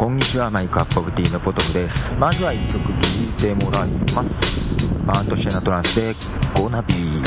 こんにちはマイクアップオブティーのポトフです。まずは1曲聴いてもらいます。バーンとシェナトランスで「ゴーナビー」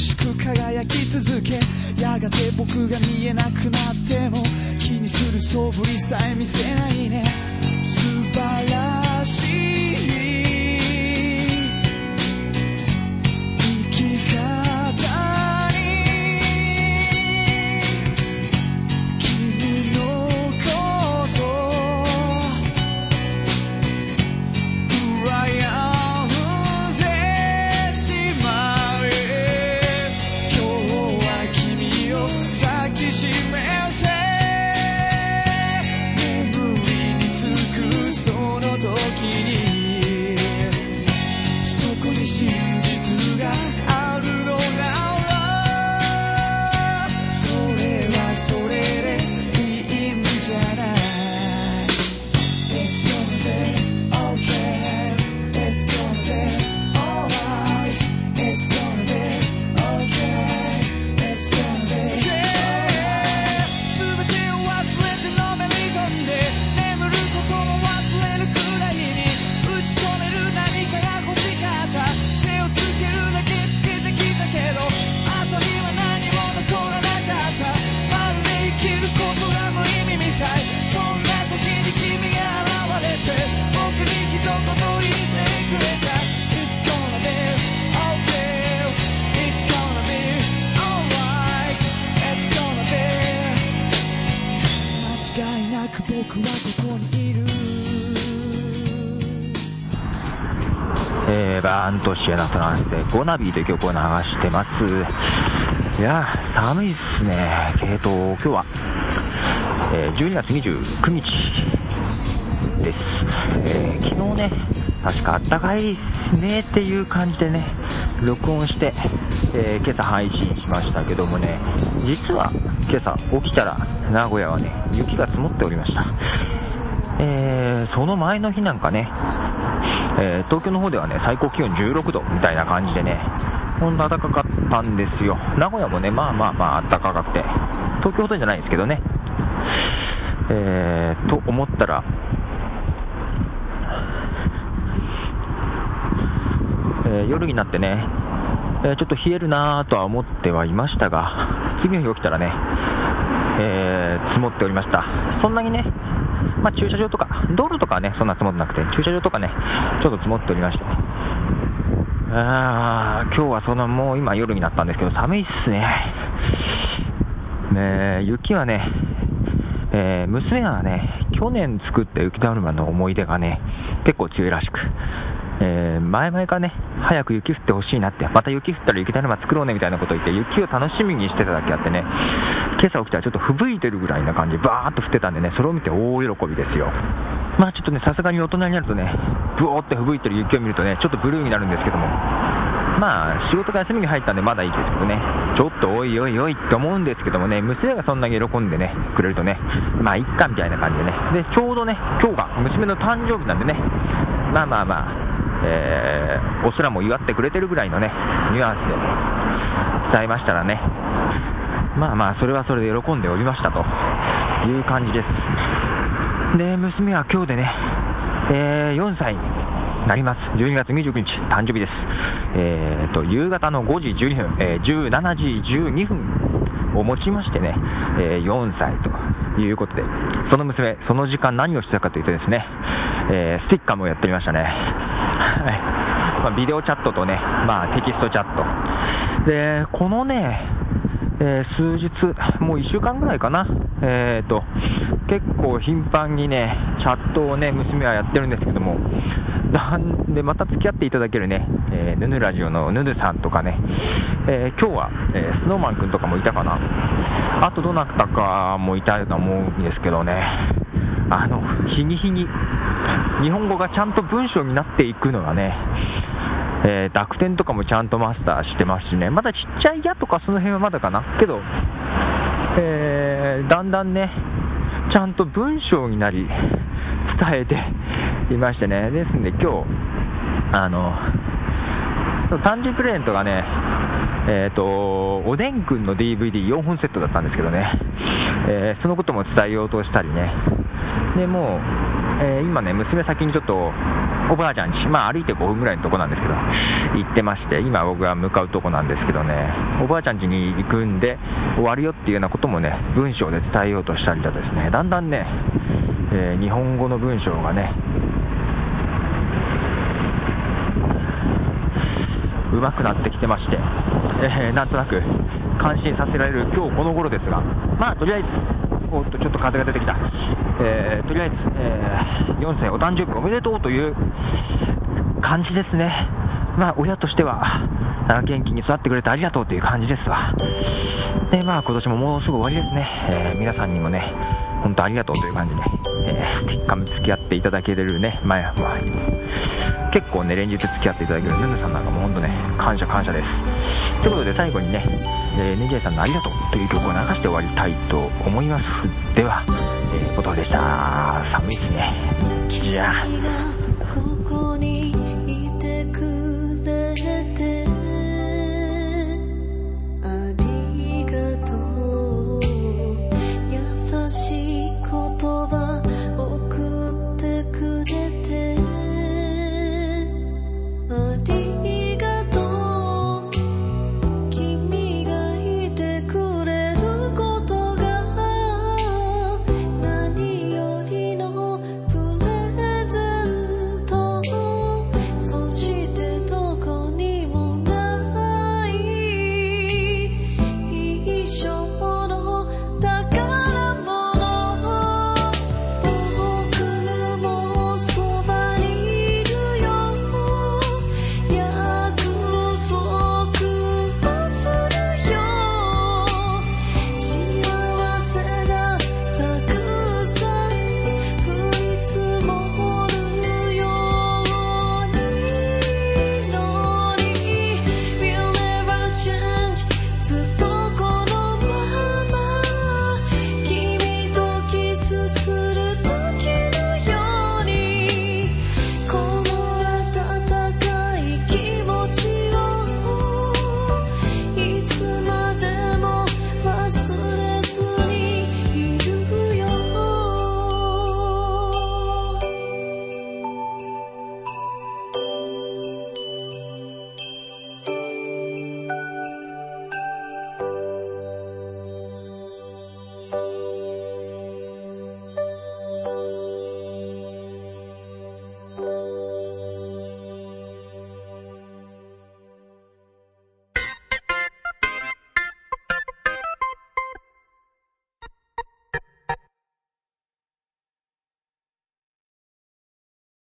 しく輝き続けやがて僕が見えなくなっても気にする素振りさえ見せないね。えー、バーンとシエナトランスで「ゴナビー」という曲を流してます。いや寒いっすね。えーと今日は、えー12月29日です、えー昨日ね確かあったかいっすねっていう感じでね録音して、えー今朝配信しましたけどもね実は今朝起きたら名古屋はね雪が積もっておりました。えーその前の日なんかね、えー東京の方ではね、最高気温16度みたいな感じでね、ほんと暖かかったんですよ。名古屋もね、まあまあまあ暖かくて、東京ほどじゃないですけどね。えー、と思ったら、えー夜になってね、えーちょっと冷えるなぁとは思ってはいましたが、次の日起きたらね、えー積もっておりました。そんなにね、まあ、駐車場とか、道路とかはね、そんな積もってなくて、駐車場とかね、ちょっと積もっておりまして。あー今日はそのもう今夜になったんですけど、寒いっすね。ね雪はね、えー娘がね、去年作った雪だるまの思い出がね、結構強いらしく、えー前々からね、早く雪降ってほしいなって、また雪降ったら雪だるま作ろうねみたいなこと言って、雪を楽しみにしてただけあってね、今朝起きたらちょっと吹雪いてるぐらいな感じ、バーっと降ってたんでね、それを見て大喜びですよ。まあちょっとね、さすがに大人になるとね、ブオーって吹雪いてる雪を見るとね、ちょっとブルーになるんですけども、まあ、仕事が休みに入ったんでまだいいですけどね、ちょっとおいおいおいって思うんですけどもね、娘がそんなに喜んでね、くれるとね、まあ、いっかみたいな感じでね、で、ちょうどね、今日が娘の誕生日なんでね、まあまあまあ、えー、おすらも祝ってくれてるぐらいのね、ニュアンスで伝えましたらね、まあまあ、それはそれで喜んでおりましたという感じです。で、娘は今日でね、えー、4歳になります。12月29日、誕生日です。えーと、夕方の5時12分、えー17時12分をもちましてね、えー4歳ということで、その娘、その時間何をしてたかというとですね、えースティッカーもやっておりましたね。はい。まあ、ビデオチャットとね、まあ、テキストチャット。で、このね、えー数日、もう1週間ぐらいかな、えーと、結構頻繁にね、チャットをね、娘はやってるんですけども、なんで、また付き合っていただけるね、えーヌヌラジオのヌヌさんとかね、えー今日は、えースノーマンくんとかもいたかな、あとどなたかもいたと思うんですけどね、あの、日に日に、日本語がちゃんと文章になっていくのがね、えー濁点とかもちゃんとマスターしてますしね、まだちっちゃいやとかその辺はまだかな、けど、えーだんだんね、ちゃんと文章になり、伝えていましてね、ですんで今日、あの、誕生プレゼントがね、えっ、と、おでんくんの DVD4 本セットだったんですけどね、えーそのことも伝えようとしたりね、でもう、えー今ね、娘先にちょっと、おばあちゃんち、まあ歩いて5分ぐらいのとこなんですけど、行ってまして、今僕が向かうとこなんですけどね、おばあちゃん家に行くんで、終わるよっていうようなこともね、文章で伝えようとしたりだですね、だんだんね、えー日本語の文章がね、上手くなってきてまして、えーなんとなく感心させられる今日この頃ですが、まあとりあえず、おっとちょっと風が出てきた、えーとりあえず、えー4歳お誕生日おめでとうという感じですね、まあ親としては、元気に育ってくれてありがとうという感じですわ。で、まあ今年ももうすぐ終わりですね、えー皆さんにもね、本当ありがとうという感じで、えースティッカーも付き合っていただけれるね、前は、まあ、結構ね、連日付き合っていただけるヌヌさんなんかも本当ね、感謝感謝です。ということで最後にね、えーネギエさんのありがとうという曲を流して終わりたいと思います。では、えー、ポトフでした。寒いですね。じゃあ。